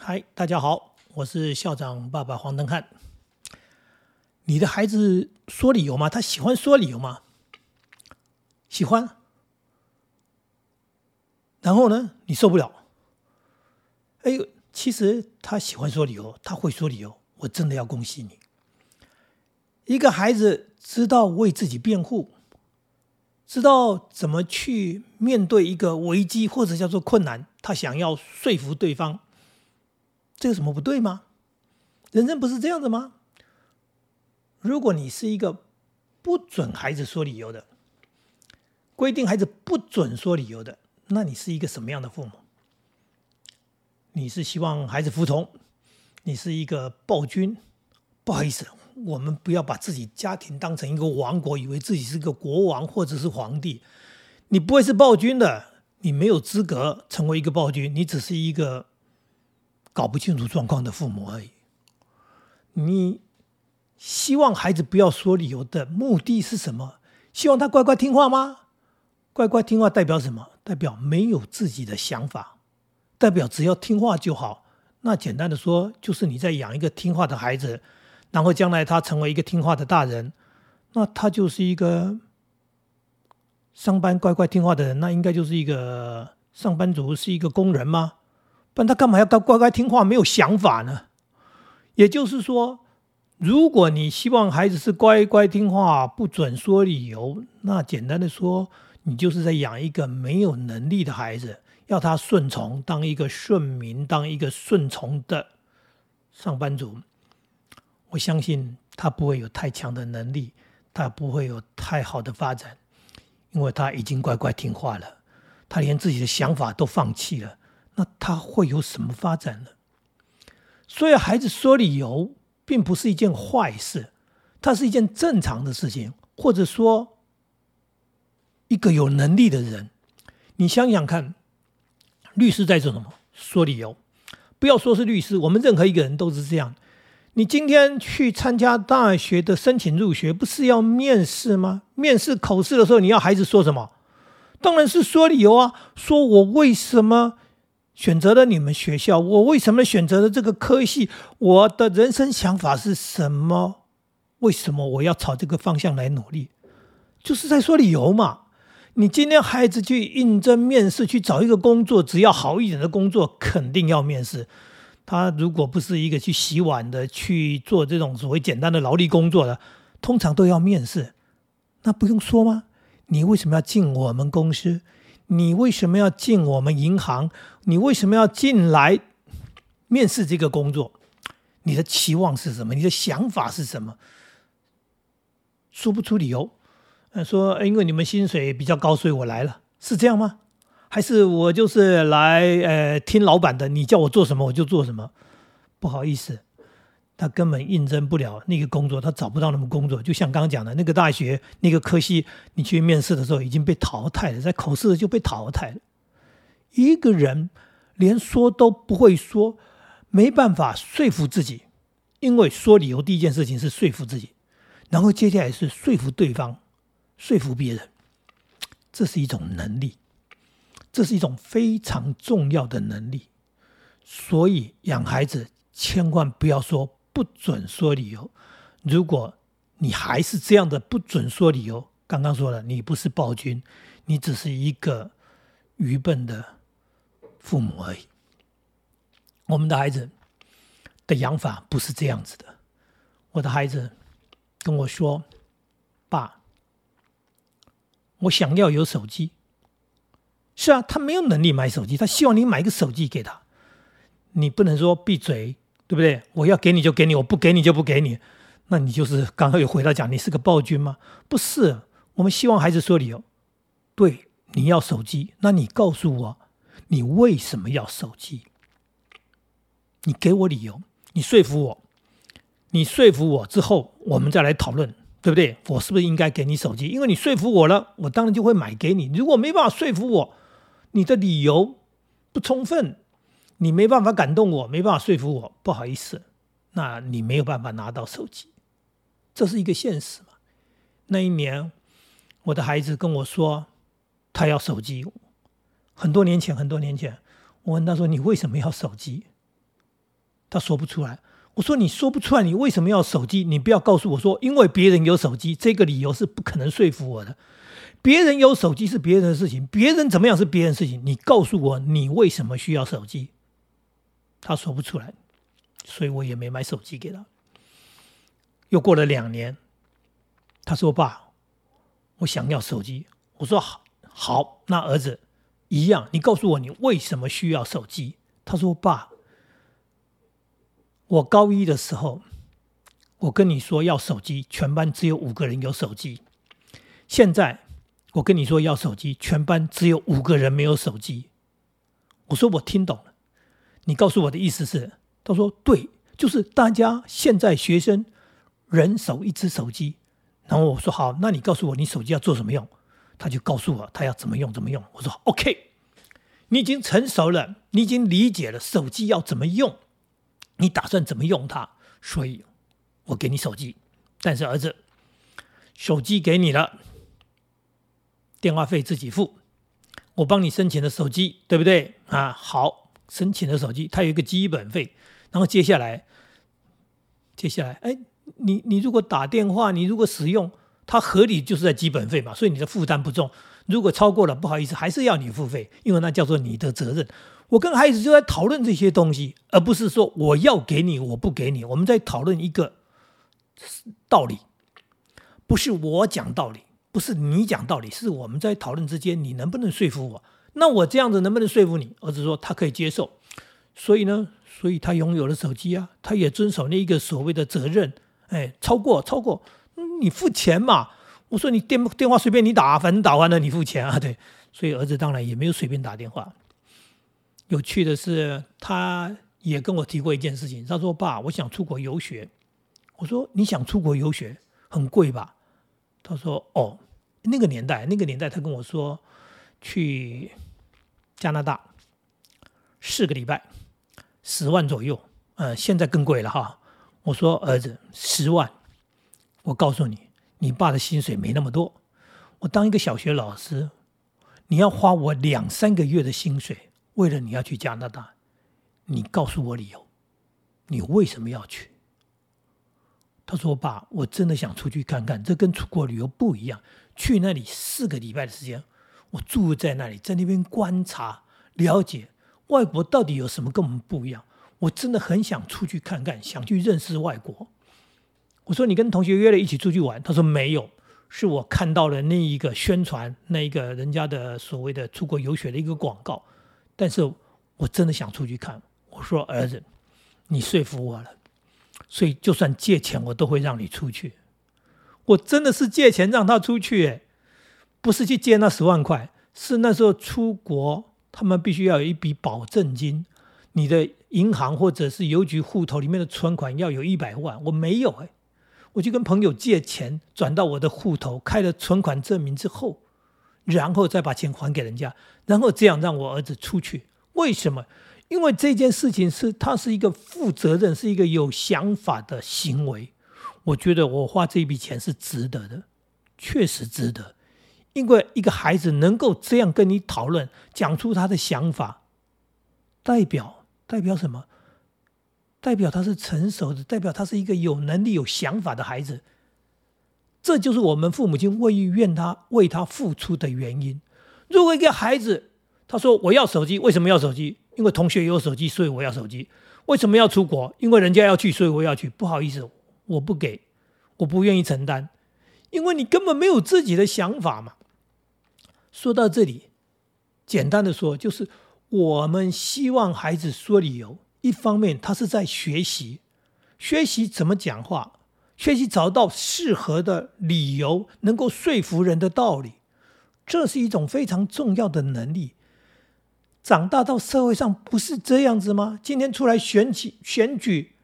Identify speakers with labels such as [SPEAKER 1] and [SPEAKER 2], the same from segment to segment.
[SPEAKER 1] 嗨，大家好，我是校长爸爸黄登汉。你的孩子说理由吗？他喜欢说理由吗？喜欢。然后呢，你受不了。哎呦，其实他喜欢说理由，他会说理由，我真的要恭喜你。一个孩子知道为自己辩护，知道怎么去面对一个危机或者叫做困难，他想要说服对方。这有什么不对吗？人生不是这样的吗？如果你是一个不准孩子说理由的，规定孩子不准说理由的，那你是一个什么样的父母？你是希望孩子服从？你是一个暴君？不好意思，我们不要把自己家庭当成一个王国，以为自己是个国王或者是皇帝。你不会是暴君的，你没有资格成为一个暴君，你只是一个。搞不清楚状况的父母而已。你希望孩子不要说理由的目的是什么？希望他乖乖听话吗？乖乖听话代表什么？代表没有自己的想法，代表只要听话就好。那简单的说，就是你在养一个听话的孩子，然后将来他成为一个听话的大人，那他就是一个上班乖乖听话的人。那应该就是一个上班族，是一个工人吗？那他干嘛要乖乖乖听话，没有想法呢？也就是说，如果你希望孩子是乖乖听话，不准说理由，那简单的说，你就是在养一个没有能力的孩子，要他顺从，当一个顺民，当一个顺从的上班族。我相信他不会有太强的能力，他不会有太好的发展，因为他已经乖乖听话了，他连自己的想法都放弃了。那他会有什么发展呢？所以孩子说理由并不是一件坏事，它是一件正常的事情。或者说，一个有能力的人，你想想看，律师在做什么？说理由。不要说是律师，我们任何一个人都是这样。你今天去参加大学的申请入学，不是要面试吗？面试口试的时候，你要孩子说什么？当然是说理由啊，说我为什么。选择了你们学校，我为什么选择了这个科系？我的人生想法是什么？为什么我要朝这个方向来努力？就是在说理由嘛。你今天孩子去应征面试，去找一个工作，只要好一点的工作，肯定要面试。他如果不是一个去洗碗的，去做这种所谓简单的劳力工作的，通常都要面试。那不用说吗？你为什么要进我们公司？你为什么要进我们银行？你为什么要进来面试这个工作？你的期望是什么？你的想法是什么？说不出理由，说因为你们薪水比较高，所以我来了，是这样吗？还是我就是来呃听老板的？你叫我做什么我就做什么？不好意思。他根本应征不了那个工作，他找不到那么工作。就像刚刚讲的那个大学那个科系，你去面试的时候已经被淘汰了，在考试就被淘汰了。一个人连说都不会说，没办法说服自己，因为说理由第一件事情是说服自己，然后接下来是说服对方，说服别人，这是一种能力，这是一种非常重要的能力。所以养孩子千万不要说。不准说理由。如果你还是这样的不准说理由，刚刚说了，你不是暴君，你只是一个愚笨的父母而已。我们的孩子的养法不是这样子的。我的孩子跟我说：“爸，我想要有手机。”是啊，他没有能力买手机，他希望你买个手机给他。你不能说闭嘴。对不对？我要给你就给你，我不给你就不给你。那你就是刚刚有回答讲，你是个暴君吗？不是，我们希望孩子说理由。对，你要手机，那你告诉我，你为什么要手机？你给我理由，你说服我，你说服我之后，我们再来讨论，对不对？我是不是应该给你手机？因为你说服我了，我当然就会买给你。如果没办法说服我，你的理由不充分。你没办法感动我，没办法说服我，不好意思，那你没有办法拿到手机，这是一个现实嘛？那一年，我的孩子跟我说，他要手机。很多年前，很多年前，我问他说：“你为什么要手机？”他说不出来。我说你说不出来，你为什么要手机？你不要告诉我说，因为别人有手机，这个理由是不可能说服我的。别人有手机是别人的事情，别人怎么样是别人的事情。你告诉我，你为什么需要手机？他说不出来，所以我也没买手机给他。又过了两年，他说：“爸，我想要手机。”我说：“好，好，那儿子一样，你告诉我你为什么需要手机？”他说：“爸。”我高一的时候，我跟你说要手机，全班只有五个人有手机。现在我跟你说要手机，全班只有五个人没有手机。我说我听懂，你告诉我的意思是？他说对，就是大家现在学生人手一只手机。然后我说好，那你告诉我你手机要做什么用？他就告诉我他要怎么用怎么用。我说 OK，你已经成熟了，你已经理解了手机要怎么用。你打算怎么用它？所以，我给你手机，但是儿子，手机给你了，电话费自己付。我帮你申请的手机，对不对啊？好，申请的手机它有一个基本费，然后接下来，接下来，哎，你你如果打电话，你如果使用它合理，就是在基本费嘛，所以你的负担不重。如果超过了，不好意思，还是要你付费，因为那叫做你的责任。我跟孩子就在讨论这些东西，而不是说我要给你，我不给你。我们在讨论一个道理，不是我讲道理，不是你讲道理，是我们在讨论之间，你能不能说服我？那我这样子能不能说服你？儿子说他可以接受，所以呢，所以他拥有了手机啊，他也遵守那一个所谓的责任。哎，超过超过，你付钱嘛？我说你电电话随便你打，反正打完了你付钱啊。对，所以儿子当然也没有随便打电话。有趣的是，他也跟我提过一件事情。他说：“爸，我想出国游学。”我说：“你想出国游学，很贵吧？”他说：“哦，那个年代，那个年代，他跟我说去加拿大四个礼拜，十万左右。呃，现在更贵了哈。”我说：“儿子，十万，我告诉你，你爸的薪水没那么多。我当一个小学老师，你要花我两三个月的薪水。”为了你要去加拿大，你告诉我理由，你为什么要去？他说：“爸，我真的想出去看看，这跟出国旅游不一样。去那里四个礼拜的时间，我住在那里，在那边观察、了解外国到底有什么跟我们不一样。我真的很想出去看看，想去认识外国。”我说：“你跟同学约了一起出去玩？”他说：“没有，是我看到了那一个宣传，那一个人家的所谓的出国游学的一个广告。”但是我真的想出去看。我说儿子，你说服我了，所以就算借钱，我都会让你出去。我真的是借钱让他出去，不是去借那十万块，是那时候出国，他们必须要有一笔保证金，你的银行或者是邮局户头里面的存款要有一百万，我没有哎，我就跟朋友借钱转到我的户头，开了存款证明之后。然后再把钱还给人家，然后这样让我儿子出去。为什么？因为这件事情是他是一个负责任、是一个有想法的行为。我觉得我花这笔钱是值得的，确实值得。因为一个孩子能够这样跟你讨论，讲出他的想法，代表代表什么？代表他是成熟的，代表他是一个有能力、有想法的孩子。这就是我们父母亲为愿他为他付出的原因。如果一个孩子他说我要手机，为什么要手机？因为同学有手机，所以我要手机。为什么要出国？因为人家要去，所以我要去。不好意思，我不给，我不愿意承担，因为你根本没有自己的想法嘛。说到这里，简单的说，就是我们希望孩子说理由。一方面，他是在学习，学习怎么讲话。学习找到适合的理由，能够说服人的道理，这是一种非常重要的能力。长大到社会上不是这样子吗？今天出来选举，选举，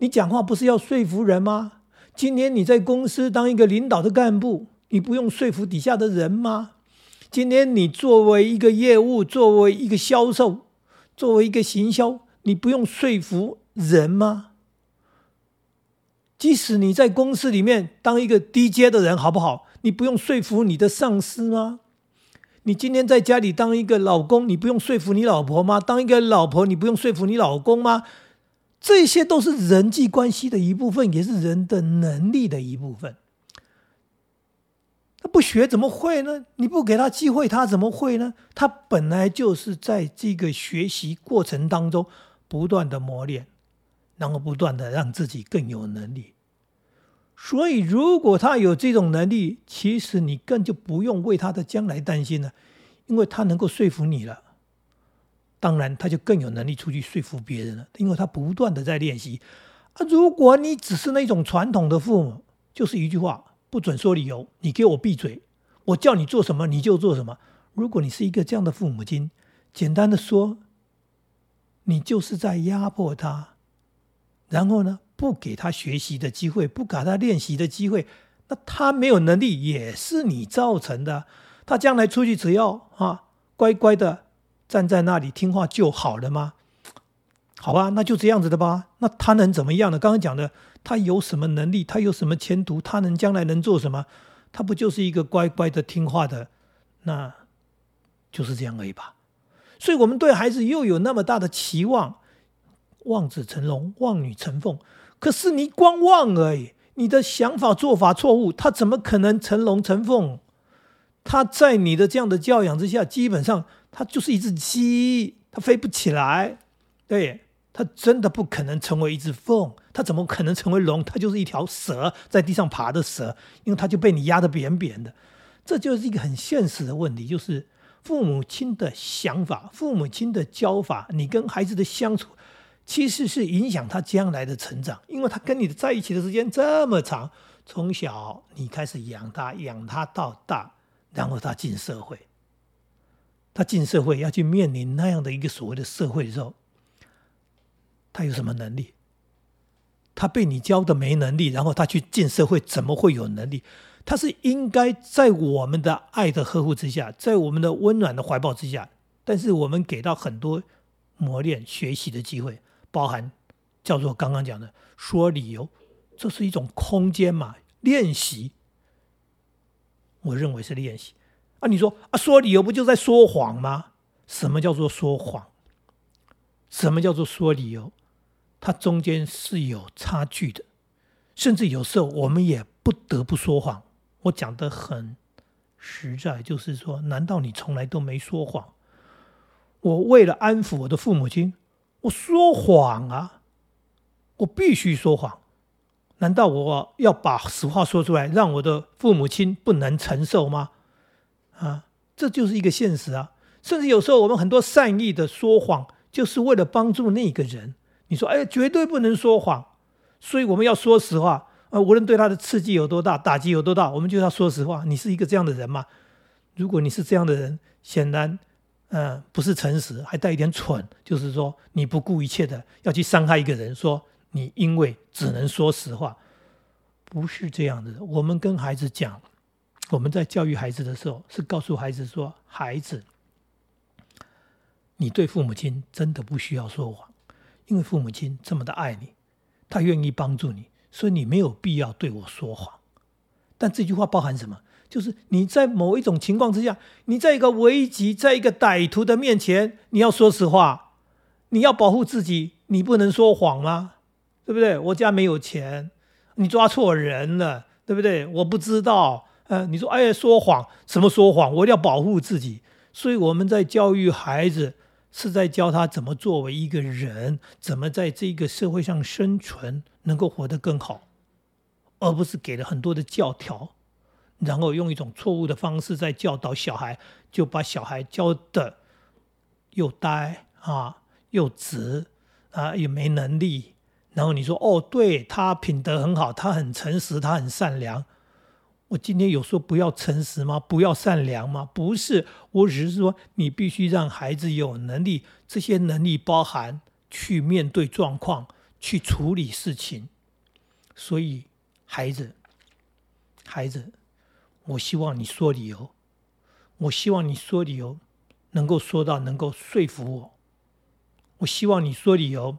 [SPEAKER 1] 你讲话不是要说服人吗？今天你在公司当一个领导的干部，你不用说服底下的人吗？今天你作为一个业务，作为一个销售，作为一个行销，你不用说服人吗？即使你在公司里面当一个低阶的人，好不好？你不用说服你的上司吗？你今天在家里当一个老公，你不用说服你老婆吗？当一个老婆，你不用说服你老公吗？这些都是人际关系的一部分，也是人的能力的一部分。他不学怎么会呢？你不给他机会，他怎么会呢？他本来就是在这个学习过程当中不断的磨练，然后不断的让自己更有能力。所以，如果他有这种能力，其实你更就不用为他的将来担心了，因为他能够说服你了。当然，他就更有能力出去说服别人了，因为他不断的在练习。啊，如果你只是那种传统的父母，就是一句话。不准说理由，你给我闭嘴！我叫你做什么你就做什么。如果你是一个这样的父母亲，简单的说，你就是在压迫他，然后呢，不给他学习的机会，不给他练习的机会，那他没有能力也是你造成的。他将来出去只要啊乖乖的站在那里听话就好了吗？好吧，那就这样子的吧。那他能怎么样呢？刚刚讲的。他有什么能力？他有什么前途？他能将来能做什么？他不就是一个乖乖的听话的？那就是这样而已吧。所以，我们对孩子又有那么大的期望，望子成龙，望女成凤。可是你光望而已，你的想法做法错误，他怎么可能成龙成凤？他在你的这样的教养之下，基本上他就是一只鸡，他飞不起来。对。他真的不可能成为一只凤，他怎么可能成为龙？他就是一条蛇，在地上爬的蛇，因为他就被你压得扁扁的。这就是一个很现实的问题，就是父母亲的想法、父母亲的教法，你跟孩子的相处，其实是影响他将来的成长，因为他跟你在一起的时间这么长，从小你开始养他，养他到大，然后他进社会，他进社会要去面临那样的一个所谓的社会的时候。他有什么能力？他被你教的没能力，然后他去进社会，怎么会有能力？他是应该在我们的爱的呵护之下，在我们的温暖的怀抱之下，但是我们给到很多磨练、学习的机会，包含叫做刚刚讲的说理由，这是一种空间嘛？练习，我认为是练习啊。你说啊，说理由不就在说谎吗？什么叫做说谎？什么叫做说理由？它中间是有差距的，甚至有时候我们也不得不说谎。我讲的很实在，就是说，难道你从来都没说谎？我为了安抚我的父母亲，我说谎啊！我必须说谎。难道我要把实话说出来，让我的父母亲不能承受吗？啊，这就是一个现实啊！甚至有时候我们很多善意的说谎，就是为了帮助那个人。你说，哎，绝对不能说谎，所以我们要说实话。呃，无论对他的刺激有多大，打击有多大，我们就要说实话。你是一个这样的人吗？如果你是这样的人，显然，嗯，不是诚实，还带一点蠢，就是说你不顾一切的要去伤害一个人，说你因为只能说实话，不是这样的。我们跟孩子讲，我们在教育孩子的时候，是告诉孩子说，孩子，你对父母亲真的不需要说谎。因为父母亲这么的爱你，他愿意帮助你，所以你没有必要对我说谎。但这句话包含什么？就是你在某一种情况之下，你在一个危急，在一个歹徒的面前，你要说实话，你要保护自己，你不能说谎吗？对不对？我家没有钱，你抓错人了，对不对？我不知道，呃，你说哎，说谎什么说谎？我一定要保护自己，所以我们在教育孩子。是在教他怎么作为一个人，怎么在这个社会上生存，能够活得更好，而不是给了很多的教条，然后用一种错误的方式在教导小孩，就把小孩教的又呆啊，又直啊，也没能力。然后你说哦，对他品德很好，他很诚实，他很善良。我今天有说不要诚实吗？不要善良吗？不是，我只是说你必须让孩子有能力，这些能力包含去面对状况，去处理事情。所以，孩子，孩子，我希望你说理由，我希望你说理由能够说到能够说服我，我希望你说理由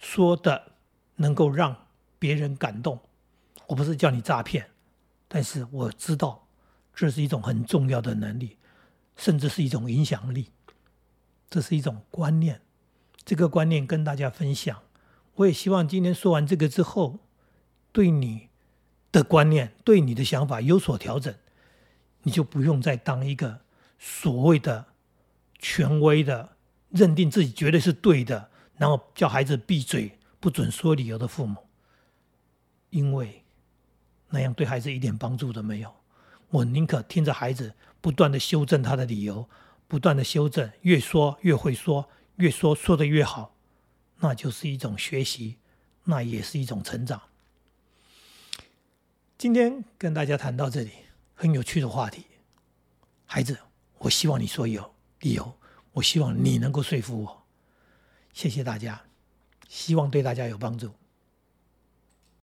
[SPEAKER 1] 说的能够让别人感动。我不是叫你诈骗。但是我知道，这是一种很重要的能力，甚至是一种影响力。这是一种观念，这个观念跟大家分享。我也希望今天说完这个之后，对你的观念、对你的想法有所调整，你就不用再当一个所谓的权威的、认定自己绝对是对的，然后叫孩子闭嘴、不准说理由的父母，因为那样对孩子一点帮助都没有。我宁可听着孩子不断的修正他的理由，不断的修正，越说越会说，越说说的越好。那就是一种学习，那也是一种成长。今天跟大家谈到这里，很有趣的话题。孩子，我希望你说有理由，我希望你能够说服我。谢谢大家，希望对大家有帮助。